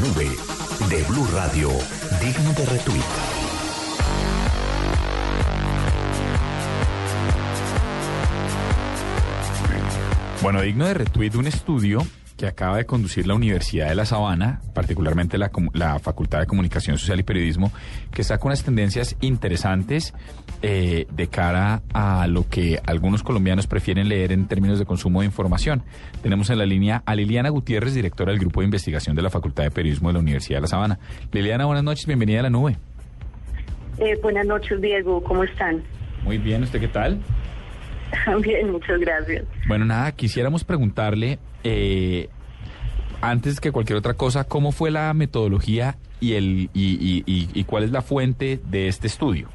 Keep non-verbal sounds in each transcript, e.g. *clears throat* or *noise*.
Nube de Blue Radio, digno de retweet. Bueno, digno de retweet un estudio que acaba de conducir la Universidad de La Sabana, particularmente la, la Facultad de Comunicación Social y Periodismo, que saca unas tendencias interesantes eh, de cara a lo que algunos colombianos prefieren leer en términos de consumo de información. Tenemos en la línea a Liliana Gutiérrez, directora del Grupo de Investigación de la Facultad de Periodismo de la Universidad de La Sabana. Liliana, buenas noches, bienvenida a la nube. Eh, buenas noches, Diego. ¿Cómo están? Muy bien, ¿usted qué tal? *laughs* Bien, muchas gracias. Bueno, nada, quisiéramos preguntarle, eh, antes que cualquier otra cosa, ¿cómo fue la metodología y, el, y, y- y- y cuál es la fuente de este estudio?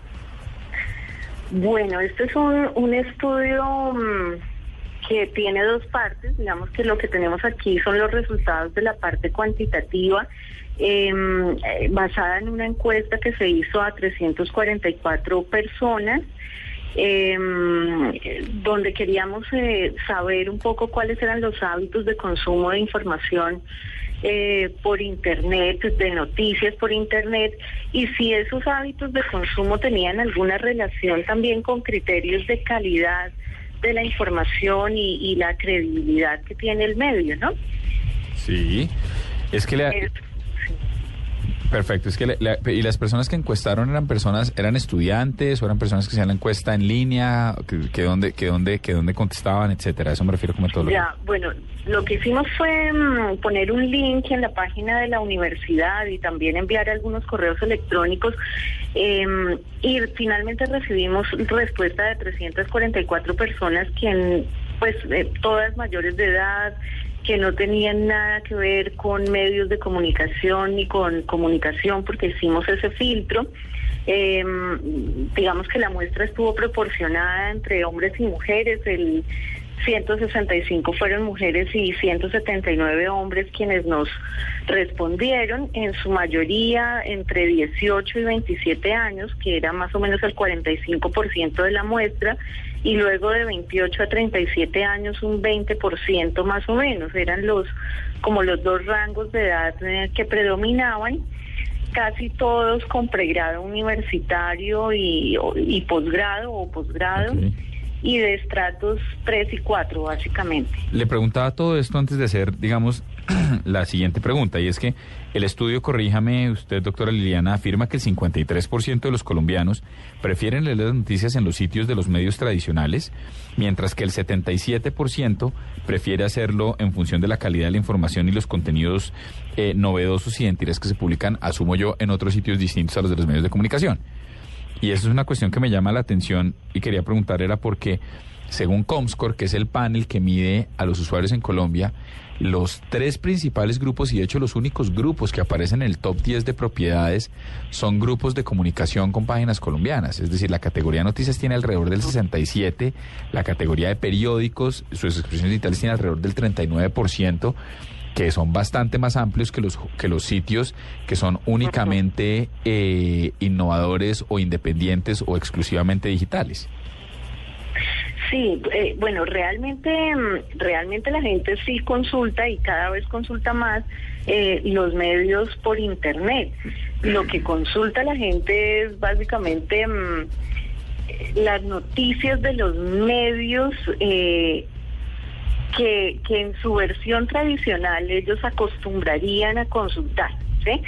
Bueno, este es un, un estudio mm, que tiene dos partes. Digamos que lo que tenemos aquí son los resultados de la parte cuantitativa, em, eh, basada en una encuesta que se hizo a 344 personas. Em, donde queríamos eh, saber un poco cuáles eran los hábitos de consumo de información eh, por internet, de noticias por internet, y si esos hábitos de consumo tenían alguna relación también con criterios de calidad de la información y, y la credibilidad que tiene el medio, ¿no? Sí, es que le, Es- perfecto, es que le- le- y las personas que encuestaron eran personas, eran estudiantes o eran personas que hacían la encuesta en línea, que, que dónde, que dónde, que dónde contestaban, etcétera. A eso me refiero como metodología. Ya, bueno, lo que hicimos fue mm, poner un link en la página de la universidad y también enviar algunos correos electrónicos em, y finalmente recibimos respuesta de 344 personas que pues eh, todas mayores de edad que no tenían nada que ver con medios de comunicación ni con comunicación porque hicimos ese filtro. Eh, digamos que la muestra estuvo proporcionada entre hombres y mujeres. El 165 fueron mujeres y 179 hombres quienes nos respondieron, en su mayoría entre 18 y 27 años, que era más o menos el 45% de la muestra, y luego de 28 a 37 años un 20% más o menos. Eran los como los dos rangos de edad eh, que predominaban casi todos con pregrado universitario y, posgrado o posgrado. Y de estratos 3 y 4 básicamente. Le preguntaba todo esto antes de hacer, digamos, *clears throat* la siguiente pregunta, y es que el estudio, corríjame usted, doctora Liliana, afirma que el 53% de los colombianos prefieren leer las noticias en los sitios de los medios tradicionales, mientras que el 77% prefiere hacerlo en función de la calidad de la información y los contenidos eh, novedosos y identidades que se publican, asumo yo, en otros sitios distintos a los de los medios de comunicación. Y eso es una cuestión que me llama la atención y quería preguntar era porque, según Comscore, que es el panel que mide a los usuarios en Colombia, los tres principales grupos y de hecho los únicos grupos que aparecen en el top 10 de propiedades son grupos de comunicación con páginas colombianas. Es decir, la categoría de noticias tiene alrededor del 67, la categoría de periódicos, sus expresiones digitales tiene alrededor del 39% que son bastante más amplios que los que los sitios que son únicamente eh, innovadores o independientes o exclusivamente digitales. Sí, eh, bueno, realmente, mm, realmente la gente sí consulta y cada vez consulta más eh, los medios por internet. Lo que consulta la gente es básicamente mm, eh, las noticias de los medios eh, que, que en su versión tradicional ellos acostumbrarían a consultar. ¿sí?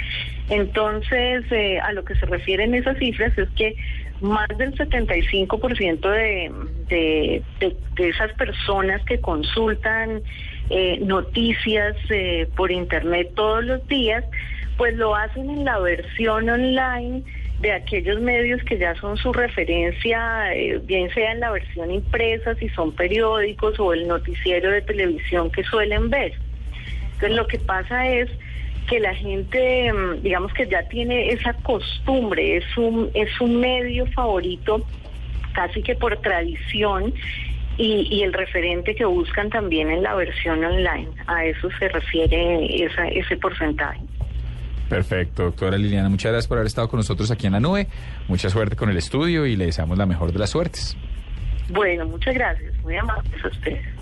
Entonces, eh, a lo que se refieren esas cifras es que más del 75% de, de, de, de esas personas que consultan eh, noticias eh, por internet todos los días, pues lo hacen en la versión online de aquellos medios que ya son su referencia, eh, bien sea en la versión impresa, si son periódicos o el noticiero de televisión que suelen ver. Entonces lo que pasa es que la gente, mm, digamos que ya tiene esa costumbre, es un, es un medio favorito casi que por tradición y, y el referente que buscan también en la versión online. A eso se refiere esa, ese porcentaje. Perfecto, doctora Liliana. Muchas gracias por haber estado con nosotros aquí en la nube. Mucha suerte con el estudio y le deseamos la mejor de las suertes. Bueno, muchas gracias. Muy amables a ustedes.